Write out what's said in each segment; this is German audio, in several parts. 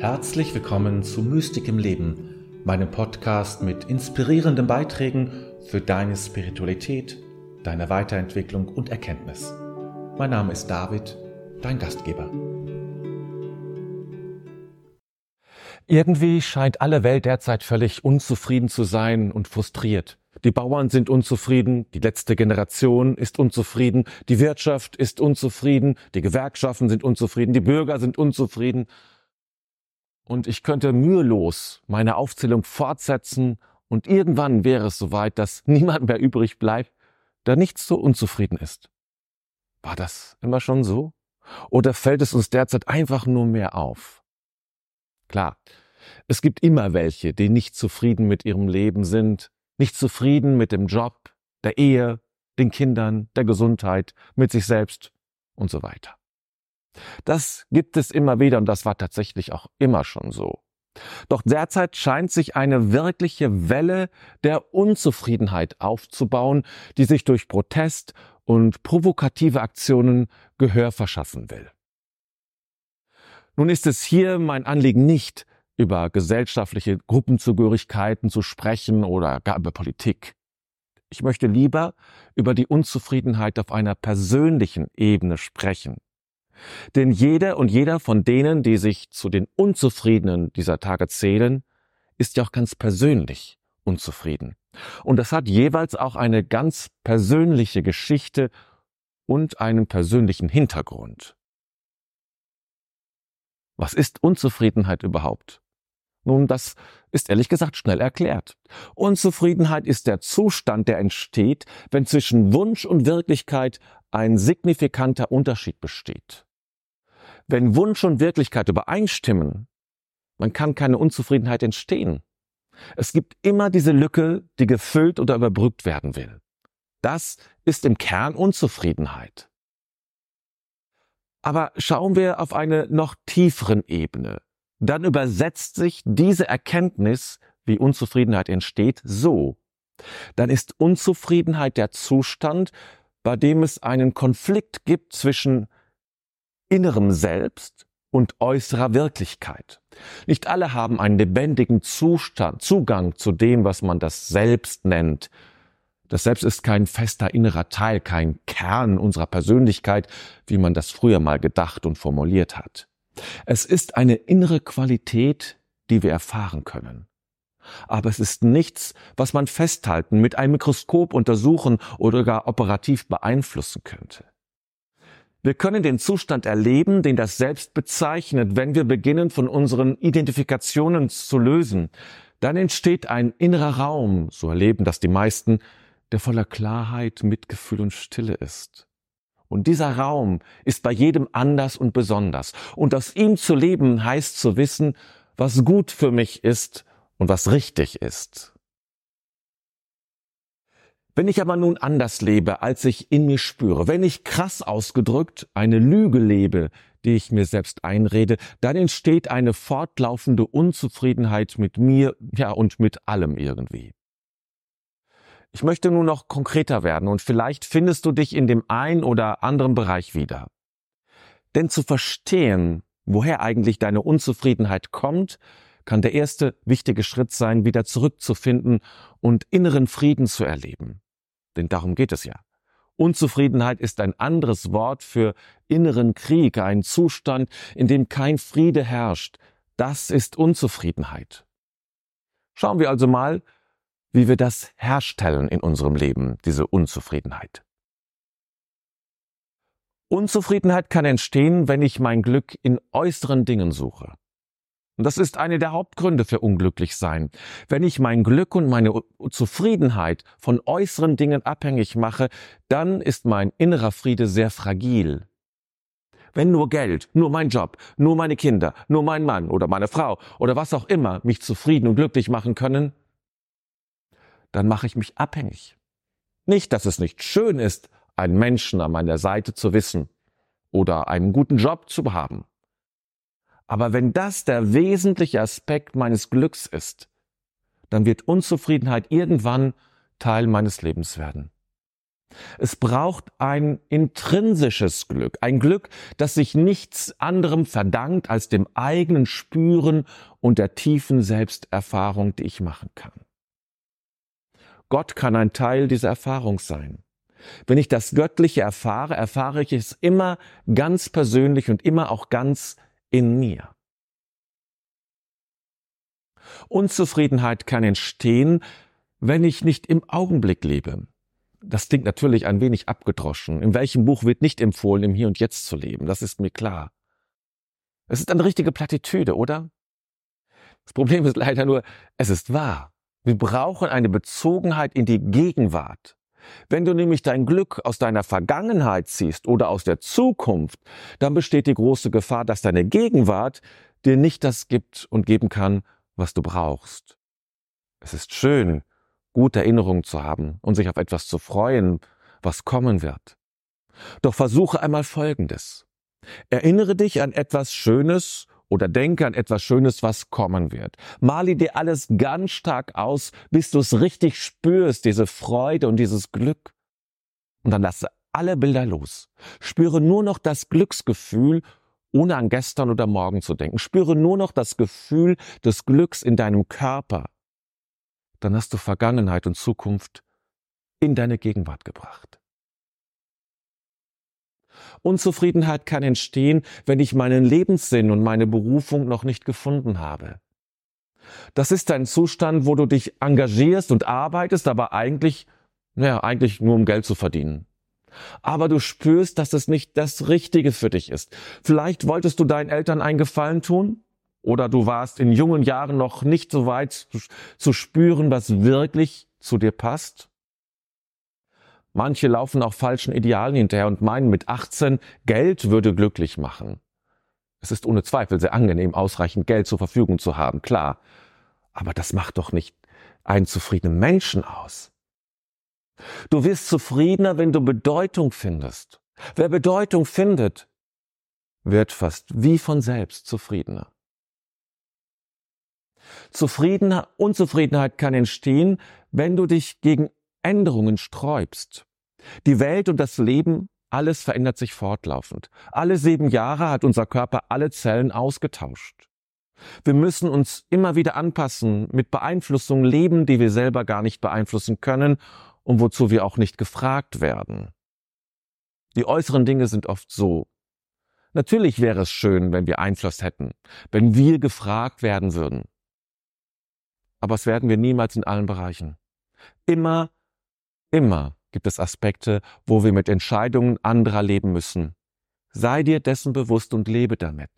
Herzlich willkommen zu Mystik im Leben, meinem Podcast mit inspirierenden Beiträgen für deine Spiritualität, deine Weiterentwicklung und Erkenntnis. Mein Name ist David, dein Gastgeber. Irgendwie scheint alle Welt derzeit völlig unzufrieden zu sein und frustriert. Die Bauern sind unzufrieden, die letzte Generation ist unzufrieden, die Wirtschaft ist unzufrieden, die Gewerkschaften sind unzufrieden, die Bürger sind unzufrieden. Und ich könnte mühelos meine Aufzählung fortsetzen und irgendwann wäre es soweit, dass niemand mehr übrig bleibt, der nicht so unzufrieden ist. War das immer schon so? Oder fällt es uns derzeit einfach nur mehr auf? Klar, es gibt immer welche, die nicht zufrieden mit ihrem Leben sind, nicht zufrieden mit dem Job, der Ehe, den Kindern, der Gesundheit, mit sich selbst und so weiter. Das gibt es immer wieder und das war tatsächlich auch immer schon so. Doch derzeit scheint sich eine wirkliche Welle der Unzufriedenheit aufzubauen, die sich durch Protest und provokative Aktionen Gehör verschaffen will. Nun ist es hier mein Anliegen nicht, über gesellschaftliche Gruppenzugehörigkeiten zu sprechen oder gar über Politik. Ich möchte lieber über die Unzufriedenheit auf einer persönlichen Ebene sprechen. Denn jeder und jeder von denen, die sich zu den Unzufriedenen dieser Tage zählen, ist ja auch ganz persönlich unzufrieden. Und das hat jeweils auch eine ganz persönliche Geschichte und einen persönlichen Hintergrund. Was ist Unzufriedenheit überhaupt? Nun, das ist ehrlich gesagt schnell erklärt. Unzufriedenheit ist der Zustand, der entsteht, wenn zwischen Wunsch und Wirklichkeit ein signifikanter Unterschied besteht. Wenn Wunsch und Wirklichkeit übereinstimmen, dann kann keine Unzufriedenheit entstehen. Es gibt immer diese Lücke, die gefüllt oder überbrückt werden will. Das ist im Kern Unzufriedenheit. Aber schauen wir auf eine noch tieferen Ebene, dann übersetzt sich diese Erkenntnis, wie Unzufriedenheit entsteht, so. Dann ist Unzufriedenheit der Zustand, bei dem es einen Konflikt gibt zwischen innerem Selbst und äußerer Wirklichkeit. Nicht alle haben einen lebendigen Zustand, Zugang zu dem, was man das Selbst nennt. Das Selbst ist kein fester innerer Teil, kein Kern unserer Persönlichkeit, wie man das früher mal gedacht und formuliert hat. Es ist eine innere Qualität, die wir erfahren können. Aber es ist nichts, was man festhalten, mit einem Mikroskop untersuchen oder gar operativ beeinflussen könnte. Wir können den Zustand erleben, den das Selbst bezeichnet, wenn wir beginnen, von unseren Identifikationen zu lösen. Dann entsteht ein innerer Raum, so erleben das die meisten, der voller Klarheit, Mitgefühl und Stille ist. Und dieser Raum ist bei jedem anders und besonders. Und aus ihm zu leben heißt zu wissen, was gut für mich ist und was richtig ist. Wenn ich aber nun anders lebe, als ich in mir spüre, wenn ich krass ausgedrückt eine Lüge lebe, die ich mir selbst einrede, dann entsteht eine fortlaufende Unzufriedenheit mit mir, ja, und mit allem irgendwie. Ich möchte nun noch konkreter werden und vielleicht findest du dich in dem ein oder anderen Bereich wieder. Denn zu verstehen, woher eigentlich deine Unzufriedenheit kommt, kann der erste wichtige Schritt sein, wieder zurückzufinden und inneren Frieden zu erleben. Denn darum geht es ja. Unzufriedenheit ist ein anderes Wort für inneren Krieg, ein Zustand, in dem kein Friede herrscht. Das ist Unzufriedenheit. Schauen wir also mal, wie wir das herstellen in unserem Leben, diese Unzufriedenheit. Unzufriedenheit kann entstehen, wenn ich mein Glück in äußeren Dingen suche. Und das ist eine der Hauptgründe für Unglücklichsein. Wenn ich mein Glück und meine Zufriedenheit von äußeren Dingen abhängig mache, dann ist mein innerer Friede sehr fragil. Wenn nur Geld, nur mein Job, nur meine Kinder, nur mein Mann oder meine Frau oder was auch immer mich zufrieden und glücklich machen können, dann mache ich mich abhängig. Nicht, dass es nicht schön ist, einen Menschen an meiner Seite zu wissen oder einen guten Job zu haben. Aber wenn das der wesentliche Aspekt meines Glücks ist, dann wird Unzufriedenheit irgendwann Teil meines Lebens werden. Es braucht ein intrinsisches Glück, ein Glück, das sich nichts anderem verdankt als dem eigenen Spüren und der tiefen Selbsterfahrung, die ich machen kann. Gott kann ein Teil dieser Erfahrung sein. Wenn ich das Göttliche erfahre, erfahre ich es immer ganz persönlich und immer auch ganz in mir. Unzufriedenheit kann entstehen, wenn ich nicht im Augenblick lebe. Das klingt natürlich ein wenig abgedroschen. In welchem Buch wird nicht empfohlen, im Hier und Jetzt zu leben? Das ist mir klar. Es ist eine richtige Plattitüde, oder? Das Problem ist leider nur, es ist wahr. Wir brauchen eine Bezogenheit in die Gegenwart. Wenn du nämlich dein Glück aus deiner Vergangenheit ziehst oder aus der Zukunft, dann besteht die große Gefahr, dass deine Gegenwart dir nicht das gibt und geben kann, was du brauchst. Es ist schön, gute Erinnerungen zu haben und sich auf etwas zu freuen, was kommen wird. Doch versuche einmal Folgendes. Erinnere dich an etwas Schönes oder denke an etwas Schönes, was kommen wird. Mali dir alles ganz stark aus, bis du es richtig spürst, diese Freude und dieses Glück. Und dann lasse alle Bilder los. Spüre nur noch das Glücksgefühl, ohne an gestern oder morgen zu denken. Spüre nur noch das Gefühl des Glücks in deinem Körper. Dann hast du Vergangenheit und Zukunft in deine Gegenwart gebracht. Unzufriedenheit kann entstehen, wenn ich meinen Lebenssinn und meine Berufung noch nicht gefunden habe. Das ist ein Zustand, wo du dich engagierst und arbeitest, aber eigentlich, naja, eigentlich nur um Geld zu verdienen. Aber du spürst, dass es nicht das Richtige für dich ist. Vielleicht wolltest du deinen Eltern einen Gefallen tun? Oder du warst in jungen Jahren noch nicht so weit zu, zu spüren, was wirklich zu dir passt? Manche laufen auch falschen Idealen hinterher und meinen mit 18, Geld würde glücklich machen. Es ist ohne Zweifel sehr angenehm, ausreichend Geld zur Verfügung zu haben, klar. Aber das macht doch nicht einen zufriedenen Menschen aus. Du wirst zufriedener, wenn du Bedeutung findest. Wer Bedeutung findet, wird fast wie von selbst zufriedener. Zufriedener, Unzufriedenheit kann entstehen, wenn du dich gegen Änderungen sträubst. Die Welt und das Leben, alles verändert sich fortlaufend. Alle sieben Jahre hat unser Körper alle Zellen ausgetauscht. Wir müssen uns immer wieder anpassen, mit Beeinflussungen leben, die wir selber gar nicht beeinflussen können und wozu wir auch nicht gefragt werden. Die äußeren Dinge sind oft so. Natürlich wäre es schön, wenn wir Einfluss hätten, wenn wir gefragt werden würden. Aber es werden wir niemals in allen Bereichen. Immer, immer gibt es Aspekte, wo wir mit Entscheidungen anderer leben müssen. Sei dir dessen bewusst und lebe damit.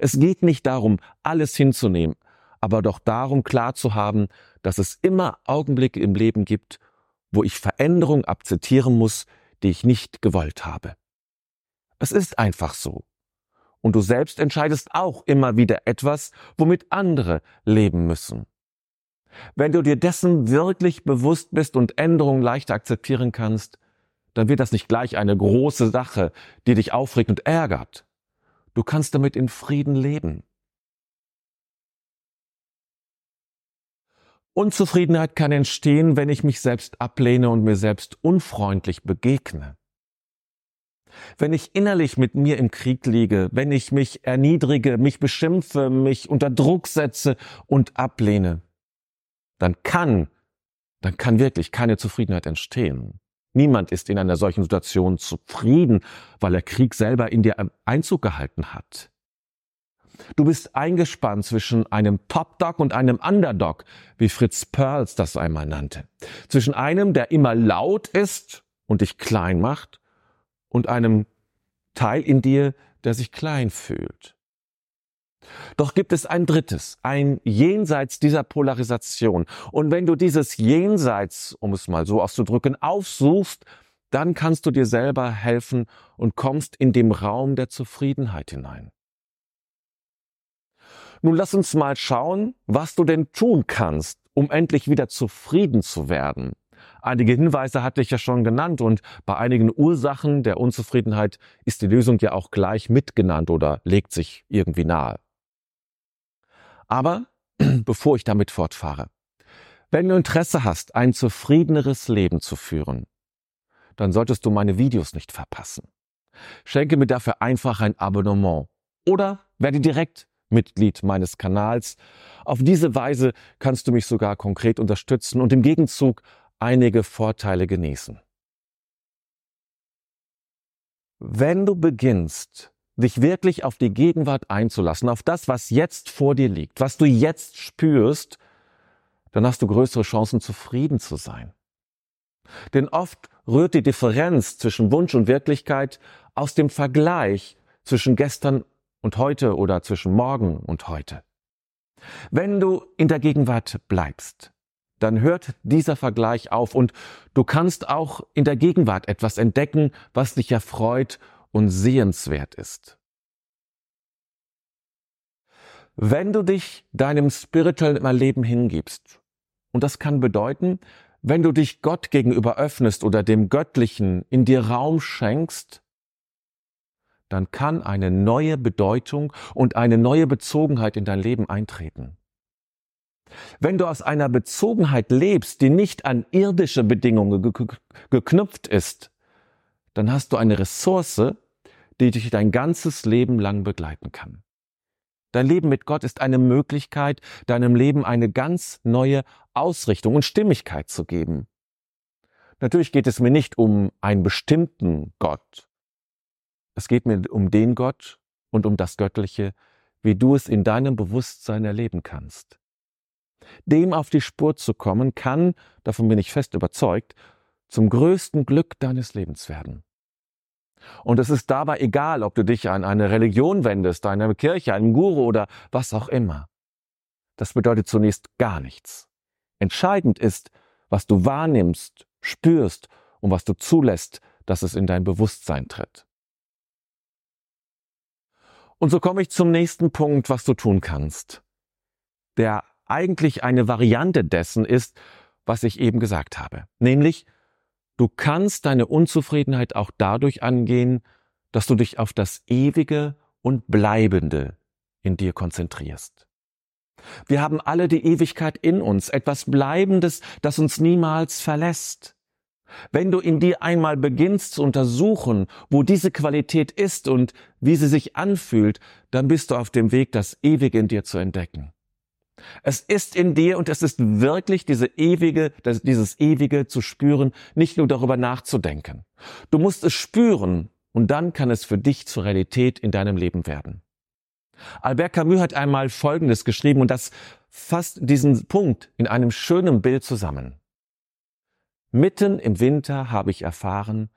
Es geht nicht darum, alles hinzunehmen, aber doch darum klar zu haben, dass es immer Augenblicke im Leben gibt, wo ich Veränderung akzeptieren muss, die ich nicht gewollt habe. Es ist einfach so. Und du selbst entscheidest auch immer wieder etwas, womit andere leben müssen. Wenn du dir dessen wirklich bewusst bist und Änderungen leicht akzeptieren kannst, dann wird das nicht gleich eine große Sache, die dich aufregt und ärgert. Du kannst damit in Frieden leben. Unzufriedenheit kann entstehen, wenn ich mich selbst ablehne und mir selbst unfreundlich begegne. Wenn ich innerlich mit mir im Krieg liege, wenn ich mich erniedrige, mich beschimpfe, mich unter Druck setze und ablehne, dann kann, dann kann wirklich keine Zufriedenheit entstehen. Niemand ist in einer solchen Situation zufrieden, weil der Krieg selber in dir Einzug gehalten hat. Du bist eingespannt zwischen einem Top-Dog und einem Underdog, wie Fritz Perls das einmal nannte. Zwischen einem, der immer laut ist und dich klein macht, und einem Teil in dir, der sich klein fühlt. Doch gibt es ein drittes, ein Jenseits dieser Polarisation. Und wenn du dieses Jenseits, um es mal so auszudrücken, aufsuchst, dann kannst du dir selber helfen und kommst in dem Raum der Zufriedenheit hinein. Nun lass uns mal schauen, was du denn tun kannst, um endlich wieder zufrieden zu werden. Einige Hinweise hatte ich ja schon genannt und bei einigen Ursachen der Unzufriedenheit ist die Lösung ja auch gleich mitgenannt oder legt sich irgendwie nahe. Aber bevor ich damit fortfahre, wenn du Interesse hast, ein zufriedeneres Leben zu führen, dann solltest du meine Videos nicht verpassen. Schenke mir dafür einfach ein Abonnement oder werde direkt Mitglied meines Kanals. Auf diese Weise kannst du mich sogar konkret unterstützen und im Gegenzug einige Vorteile genießen. Wenn du beginnst, dich wirklich auf die Gegenwart einzulassen, auf das, was jetzt vor dir liegt, was du jetzt spürst, dann hast du größere Chancen, zufrieden zu sein. Denn oft rührt die Differenz zwischen Wunsch und Wirklichkeit aus dem Vergleich zwischen gestern und heute oder zwischen morgen und heute. Wenn du in der Gegenwart bleibst, dann hört dieser Vergleich auf und du kannst auch in der Gegenwart etwas entdecken, was dich erfreut und sehenswert ist. Wenn du dich deinem spirituellen Erleben hingibst, und das kann bedeuten, wenn du dich Gott gegenüber öffnest oder dem Göttlichen in dir Raum schenkst, dann kann eine neue Bedeutung und eine neue Bezogenheit in dein Leben eintreten. Wenn du aus einer Bezogenheit lebst, die nicht an irdische Bedingungen geknüpft ist, dann hast du eine Ressource, die dich dein ganzes Leben lang begleiten kann. Dein Leben mit Gott ist eine Möglichkeit, deinem Leben eine ganz neue Ausrichtung und Stimmigkeit zu geben. Natürlich geht es mir nicht um einen bestimmten Gott. Es geht mir um den Gott und um das Göttliche, wie du es in deinem Bewusstsein erleben kannst. Dem auf die Spur zu kommen, kann, davon bin ich fest überzeugt, zum größten Glück deines Lebens werden. Und es ist dabei egal, ob du dich an eine Religion wendest, eine Kirche, einen Guru oder was auch immer. Das bedeutet zunächst gar nichts. Entscheidend ist, was du wahrnimmst, spürst und was du zulässt, dass es in dein Bewusstsein tritt. Und so komme ich zum nächsten Punkt, was du tun kannst, der eigentlich eine Variante dessen ist, was ich eben gesagt habe. Nämlich, du kannst deine Unzufriedenheit auch dadurch angehen, dass du dich auf das Ewige und Bleibende in dir konzentrierst. Wir haben alle die Ewigkeit in uns, etwas Bleibendes, das uns niemals verlässt. Wenn du in dir einmal beginnst zu untersuchen, wo diese Qualität ist und wie sie sich anfühlt, dann bist du auf dem Weg, das Ewige in dir zu entdecken. Es ist in dir und es ist wirklich diese ewige, dieses ewige zu spüren, nicht nur darüber nachzudenken. Du musst es spüren und dann kann es für dich zur Realität in deinem Leben werden. Albert Camus hat einmal Folgendes geschrieben und das fasst diesen Punkt in einem schönen Bild zusammen. Mitten im Winter habe ich erfahren,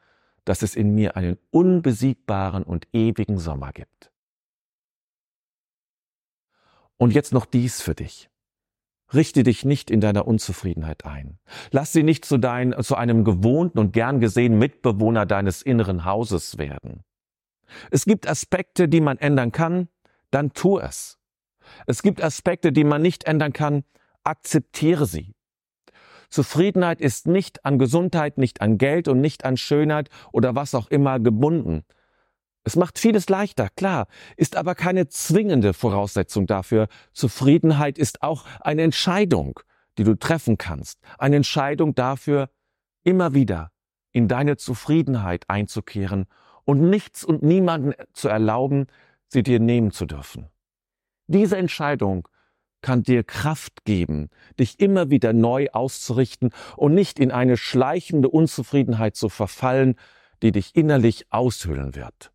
dass es in mir einen unbesiegbaren und ewigen Sommer gibt. Und jetzt noch dies für dich. Richte dich nicht in deiner Unzufriedenheit ein. Lass sie nicht zu, dein, zu einem gewohnten und gern gesehenen Mitbewohner deines inneren Hauses werden. Es gibt Aspekte, die man ändern kann, dann tu es. Es gibt Aspekte, die man nicht ändern kann, akzeptiere sie. Zufriedenheit ist nicht an Gesundheit, nicht an Geld und nicht an Schönheit oder was auch immer gebunden. Es macht vieles leichter, klar, ist aber keine zwingende Voraussetzung dafür. Zufriedenheit ist auch eine Entscheidung, die du treffen kannst. Eine Entscheidung dafür, immer wieder in deine Zufriedenheit einzukehren und nichts und niemanden zu erlauben, sie dir nehmen zu dürfen. Diese Entscheidung kann dir Kraft geben, dich immer wieder neu auszurichten und nicht in eine schleichende Unzufriedenheit zu verfallen, die dich innerlich aushöhlen wird.